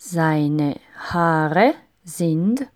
Seine Haare sind